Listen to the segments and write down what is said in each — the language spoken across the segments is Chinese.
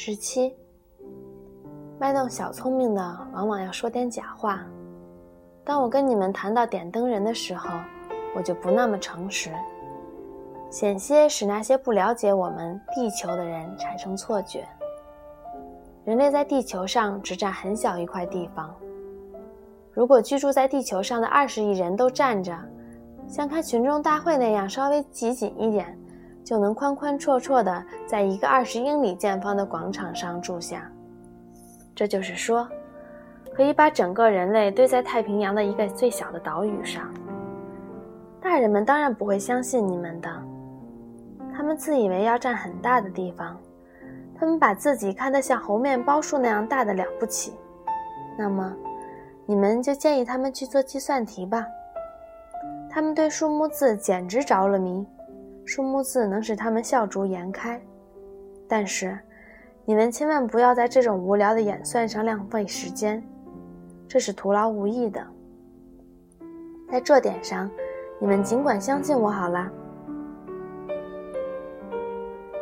十七，卖弄小聪明的往往要说点假话。当我跟你们谈到点灯人的时候，我就不那么诚实，险些使那些不了解我们地球的人产生错觉。人类在地球上只占很小一块地方。如果居住在地球上的二十亿人都站着，像开群众大会那样稍微挤紧一点。就能宽宽绰绰地在一个二十英里见方的广场上住下。这就是说，可以把整个人类堆在太平洋的一个最小的岛屿上。大人们当然不会相信你们的，他们自以为要占很大的地方，他们把自己看得像猴面包树那样大的了不起。那么，你们就建议他们去做计算题吧。他们对数目字简直着了迷。数目字能使他们笑逐颜开，但是，你们千万不要在这种无聊的演算上浪费时间，这是徒劳无益的。在这点上，你们尽管相信我好啦。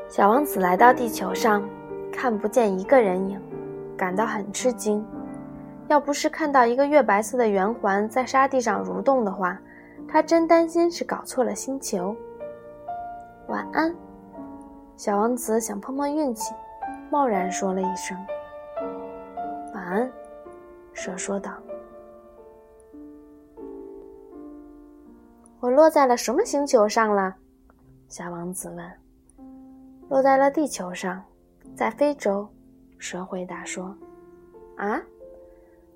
小王子来到地球上，看不见一个人影，感到很吃惊。要不是看到一个月白色的圆环在沙地上蠕动的话，他真担心是搞错了星球。晚安，小王子想碰碰运气，贸然说了一声：“晚安。”蛇说道：“我落在了什么星球上了？”小王子问。“落在了地球上，在非洲。”蛇回答说。“啊？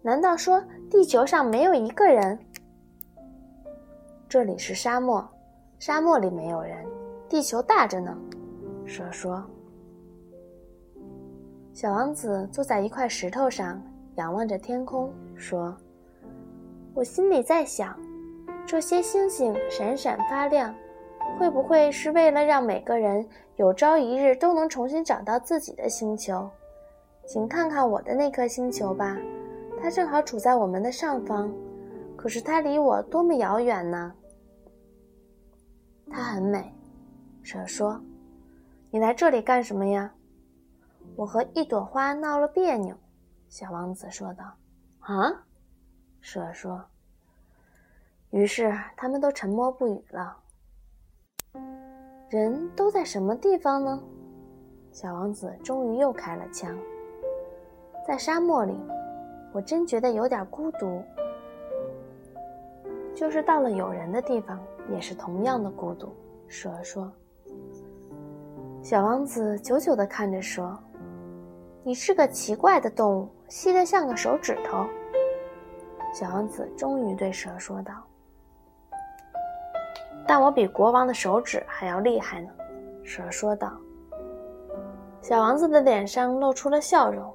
难道说地球上没有一个人？这里是沙漠，沙漠里没有人。”地球大着呢，蛇说。小王子坐在一块石头上，仰望着天空，说：“我心里在想，这些星星闪闪发亮，会不会是为了让每个人有朝一日都能重新找到自己的星球？请看看我的那颗星球吧，它正好处在我们的上方，可是它离我多么遥远呢？它很美。”蛇说：“你来这里干什么呀？”我和一朵花闹了别扭。”小王子说道。“啊？”蛇说。于是他们都沉默不语了。人都在什么地方呢？小王子终于又开了枪。“在沙漠里，我真觉得有点孤独。就是到了有人的地方，也是同样的孤独。”蛇说。小王子久久地看着蛇，“你是个奇怪的动物，细得像个手指头。”小王子终于对蛇说道：“但我比国王的手指还要厉害呢。”蛇说道。小王子的脸上露出了笑容，“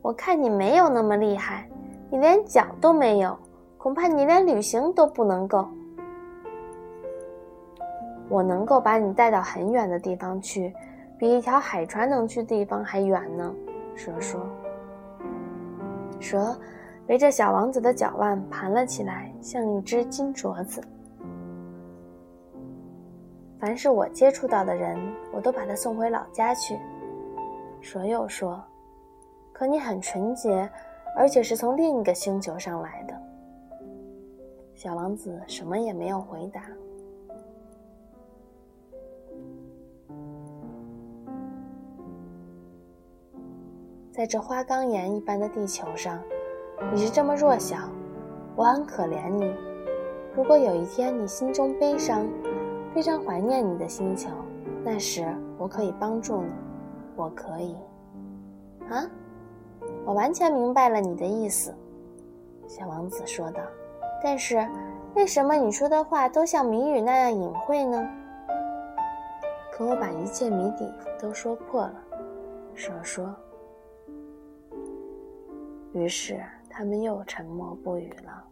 我看你没有那么厉害，你连脚都没有，恐怕你连旅行都不能够。”我能够把你带到很远的地方去，比一条海船能去的地方还远呢。”蛇说。蛇围着小王子的脚腕盘了起来，像一只金镯子。凡是我接触到的人，我都把他送回老家去。蛇又说：“可你很纯洁，而且是从另一个星球上来的。”小王子什么也没有回答。在这花岗岩一般的地球上，你是这么弱小，我很可怜你。如果有一天你心中悲伤，非常怀念你的星球，那时我可以帮助你。我可以。啊，我完全明白了你的意思，小王子说道。但是，为什么你说的话都像谜语那样隐晦呢？可我把一切谜底都说破了，蛇说。于是，他们又沉默不语了。